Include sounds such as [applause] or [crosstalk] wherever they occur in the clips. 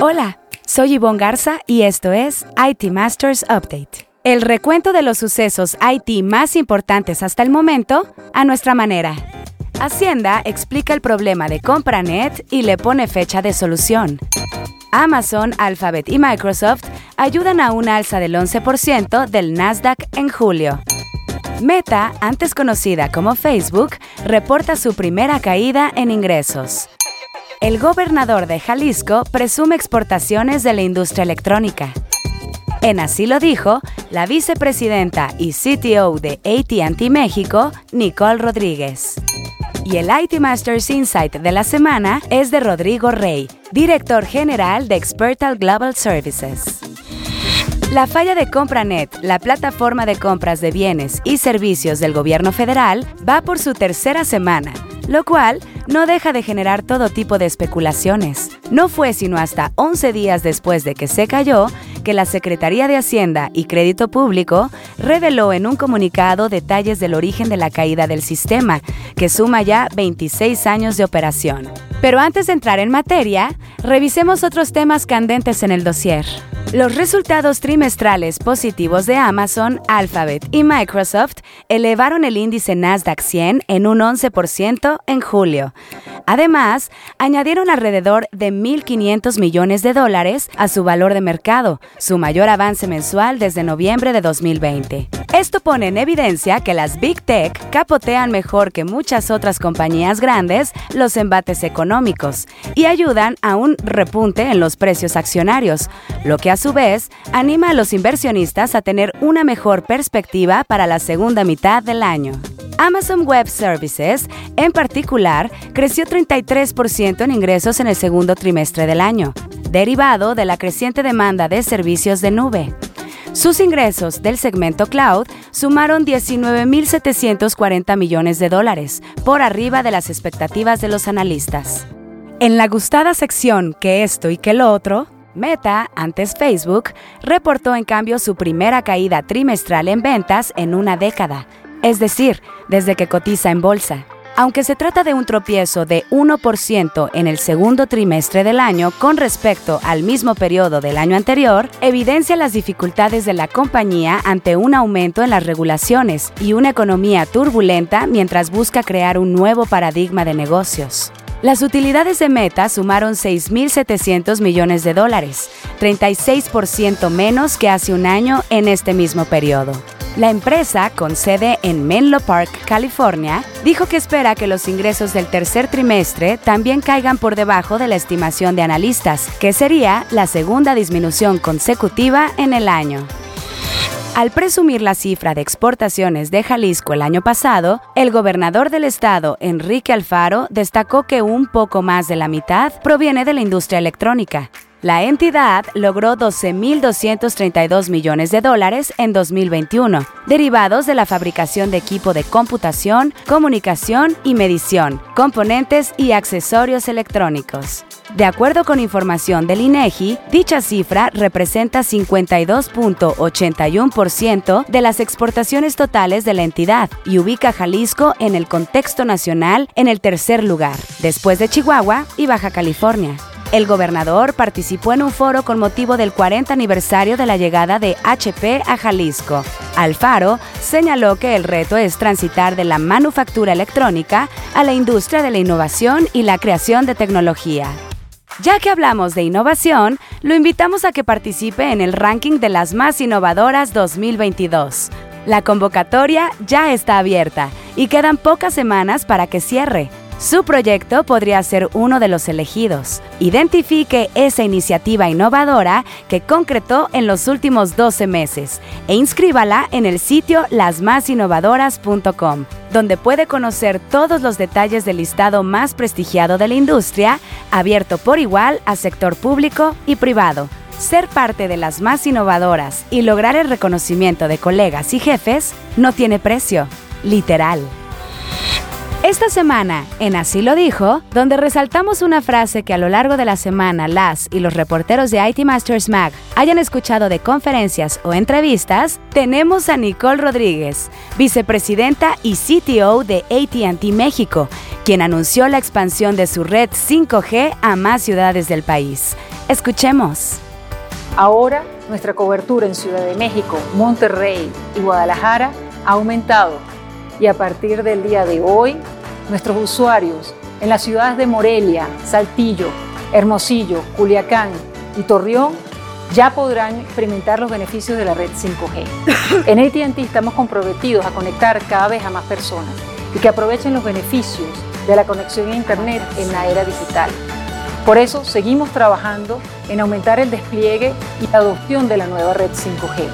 Hola, soy Yvonne Garza y esto es IT Masters Update. El recuento de los sucesos IT más importantes hasta el momento a nuestra manera. Hacienda explica el problema de CompraNet y le pone fecha de solución. Amazon, Alphabet y Microsoft ayudan a una alza del 11% del Nasdaq en julio. Meta, antes conocida como Facebook, reporta su primera caída en ingresos. El gobernador de Jalisco presume exportaciones de la industria electrónica. En así lo dijo la vicepresidenta y CTO de ATT México, Nicole Rodríguez. Y el IT Masters Insight de la semana es de Rodrigo Rey, director general de Expertal Global Services. La falla de CompraNet, la plataforma de compras de bienes y servicios del gobierno federal, va por su tercera semana, lo cual no deja de generar todo tipo de especulaciones. No fue sino hasta 11 días después de que se cayó que la Secretaría de Hacienda y Crédito Público reveló en un comunicado detalles del origen de la caída del sistema, que suma ya 26 años de operación. Pero antes de entrar en materia, revisemos otros temas candentes en el dossier. Los resultados trimestrales positivos de Amazon, Alphabet y Microsoft elevaron el índice Nasdaq 100 en un 11% en julio. Además, añadieron alrededor de 1.500 millones de dólares a su valor de mercado, su mayor avance mensual desde noviembre de 2020. Esto pone en evidencia que las Big Tech capotean mejor que muchas otras compañías grandes los embates económicos y ayudan a un repunte en los precios accionarios, lo que a su vez anima a los inversionistas a tener una mejor perspectiva para la segunda mitad del año. Amazon Web Services, en particular, creció 33% en ingresos en el segundo trimestre del año, derivado de la creciente demanda de servicios de nube. Sus ingresos del segmento cloud sumaron 19.740 millones de dólares, por arriba de las expectativas de los analistas. En la gustada sección que esto y que lo otro, Meta, antes Facebook, reportó en cambio su primera caída trimestral en ventas en una década, es decir, desde que cotiza en bolsa. Aunque se trata de un tropiezo de 1% en el segundo trimestre del año con respecto al mismo periodo del año anterior, evidencia las dificultades de la compañía ante un aumento en las regulaciones y una economía turbulenta mientras busca crear un nuevo paradigma de negocios. Las utilidades de Meta sumaron 6.700 millones de dólares, 36% menos que hace un año en este mismo periodo. La empresa, con sede en Menlo Park, California, dijo que espera que los ingresos del tercer trimestre también caigan por debajo de la estimación de analistas, que sería la segunda disminución consecutiva en el año. Al presumir la cifra de exportaciones de Jalisco el año pasado, el gobernador del estado, Enrique Alfaro, destacó que un poco más de la mitad proviene de la industria electrónica. La entidad logró 12.232 millones de dólares en 2021, derivados de la fabricación de equipo de computación, comunicación y medición, componentes y accesorios electrónicos. De acuerdo con información del INEGI, dicha cifra representa 52.81% de las exportaciones totales de la entidad y ubica Jalisco en el contexto nacional en el tercer lugar, después de Chihuahua y Baja California. El gobernador participó en un foro con motivo del 40 aniversario de la llegada de HP a Jalisco. Alfaro señaló que el reto es transitar de la manufactura electrónica a la industria de la innovación y la creación de tecnología. Ya que hablamos de innovación, lo invitamos a que participe en el ranking de las más innovadoras 2022. La convocatoria ya está abierta y quedan pocas semanas para que cierre. Su proyecto podría ser uno de los elegidos. Identifique esa iniciativa innovadora que concretó en los últimos 12 meses e inscríbala en el sitio lasmasinnovadoras.com, donde puede conocer todos los detalles del listado más prestigiado de la industria, abierto por igual a sector público y privado. Ser parte de las más innovadoras y lograr el reconocimiento de colegas y jefes no tiene precio, literal. Esta semana, en Así lo dijo, donde resaltamos una frase que a lo largo de la semana las y los reporteros de IT Masters Mag hayan escuchado de conferencias o entrevistas, tenemos a Nicole Rodríguez, vicepresidenta y CTO de ATT México, quien anunció la expansión de su red 5G a más ciudades del país. Escuchemos. Ahora, nuestra cobertura en Ciudad de México, Monterrey y Guadalajara ha aumentado y a partir del día de hoy, nuestros usuarios en las ciudades de Morelia, Saltillo, Hermosillo, Culiacán y Torreón ya podrán experimentar los beneficios de la red 5G. [laughs] En ATT estamos comprometidos a conectar cada vez a más personas y que aprovechen los beneficios de la conexión a Internet en la era digital. Por eso seguimos trabajando en aumentar el despliegue y la adopción de la nueva red 5G,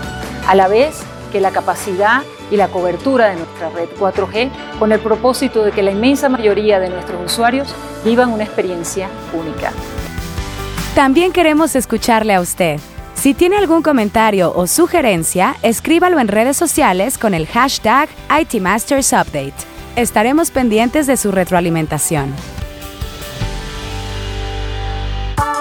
a la vez que la capacidad y la cobertura de nuestra red 4G con el propósito de que la inmensa mayoría de nuestros usuarios vivan una experiencia única. También queremos escucharle a usted. Si tiene algún comentario o sugerencia, escríbalo en redes sociales con el hashtag ITMastersUpdate. Estaremos pendientes de su retroalimentación.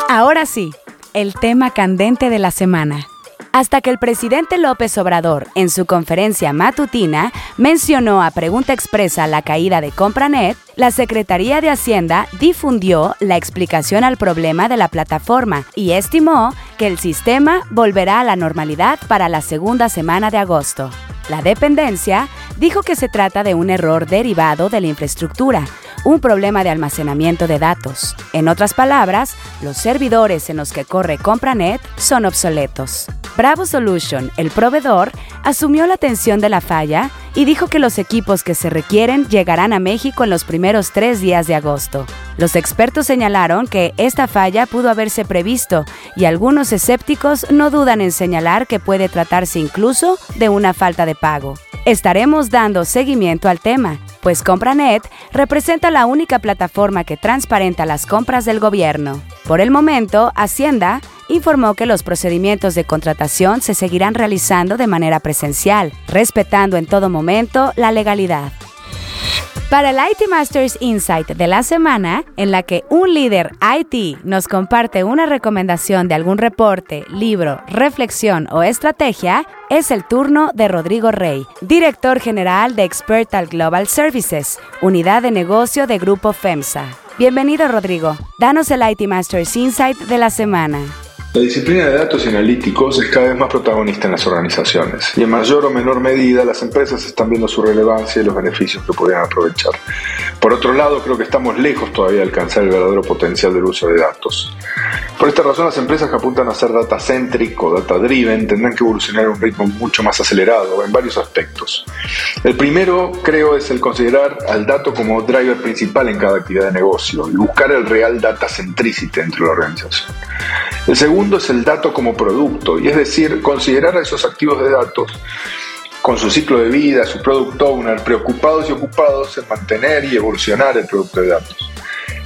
Ahora sí, el tema candente de la semana hasta que el presidente López Obrador, en su conferencia matutina, mencionó a pregunta expresa la caída de Compranet, la Secretaría de Hacienda difundió la explicación al problema de la plataforma y estimó que el sistema volverá a la normalidad para la segunda semana de agosto. La dependencia dijo que se trata de un error derivado de la infraestructura, un problema de almacenamiento de datos. En otras palabras, los servidores en los que corre CompraNet son obsoletos. Bravo Solution, el proveedor, asumió la atención de la falla y dijo que los equipos que se requieren llegarán a México en los primeros tres días de agosto. Los expertos señalaron que esta falla pudo haberse previsto y algunos escépticos no dudan en señalar que puede tratarse incluso de una falta de pago. Estaremos dando seguimiento al tema, pues CompraNet representa la única plataforma que transparenta las compras del gobierno. Por el momento, Hacienda informó que los procedimientos de contratación se seguirán realizando de manera presencial, respetando en todo momento la legalidad. Para el IT Masters Insight de la semana, en la que un líder IT nos comparte una recomendación de algún reporte, libro, reflexión o estrategia, es el turno de Rodrigo Rey, director general de Expertal Global Services, unidad de negocio de Grupo FEMSA. Bienvenido Rodrigo, danos el IT Masters Insight de la semana. La disciplina de datos y analíticos es cada vez más protagonista en las organizaciones y en mayor o menor medida las empresas están viendo su relevancia y los beneficios que podrían aprovechar. Por otro lado, creo que estamos lejos todavía de alcanzar el verdadero potencial del uso de datos. Por esta razón, las empresas que apuntan a ser data-centric o data-driven tendrán que evolucionar a un ritmo mucho más acelerado en varios aspectos. El primero, creo, es el considerar al dato como driver principal en cada actividad de negocio y buscar el real data centricity dentro de la organización. El segundo es el dato como producto, y es decir, considerar a esos activos de datos con su ciclo de vida, su product owner, preocupados y ocupados en mantener y evolucionar el producto de datos.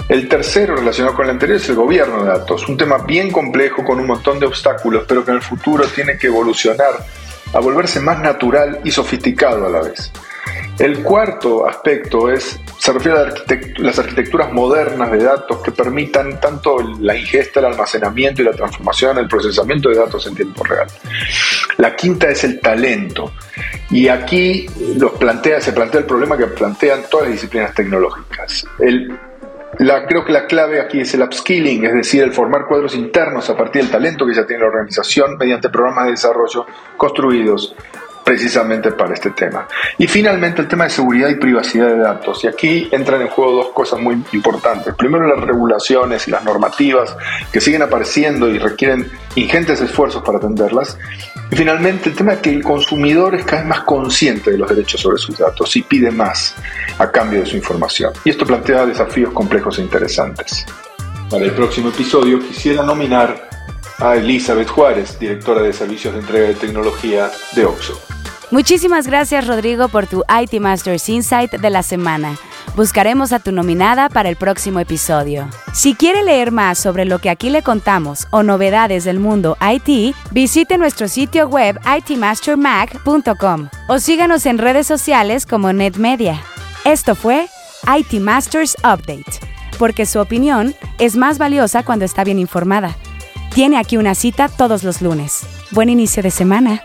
El tercero, relacionado con el anterior, es el gobierno de datos, un tema bien complejo con un montón de obstáculos, pero que en el futuro tiene que evolucionar a volverse más natural y sofisticado a la vez. El cuarto aspecto es, se refiere a las arquitecturas modernas de datos que permitan tanto la ingesta, el almacenamiento y la transformación, el procesamiento de datos en tiempo real. La quinta es el talento. Y aquí los plantea, se plantea el problema que plantean todas las disciplinas tecnológicas. la, creo que la clave aquí es el upskilling, es decir, el formar cuadros internos a partir del talento que ya tiene la organización mediante programas de desarrollo construidos precisamente para este tema. Y finalmente el tema de seguridad y privacidad de datos. Y aquí entran en juego dos cosas muy importantes. Primero las regulaciones y las normativas que siguen apareciendo y requieren ingentes esfuerzos para atenderlas. Y finalmente el tema de que el consumidor es cada vez más consciente de los derechos sobre sus datos y pide más a cambio de su información. Y esto plantea desafíos complejos e interesantes. Para el próximo episodio quisiera nominar a Elizabeth Juárez, directora de Servicios de Entrega de Tecnología de Oxo. Muchísimas gracias Rodrigo por tu IT Masters Insight de la semana. Buscaremos a tu nominada para el próximo episodio. Si quiere leer más sobre lo que aquí le contamos o novedades del mundo IT, visite nuestro sitio web itmastermag.com o síganos en redes sociales como NetMedia. Esto fue IT Masters Update, porque su opinión es más valiosa cuando está bien informada. Tiene aquí una cita todos los lunes. Buen inicio de semana.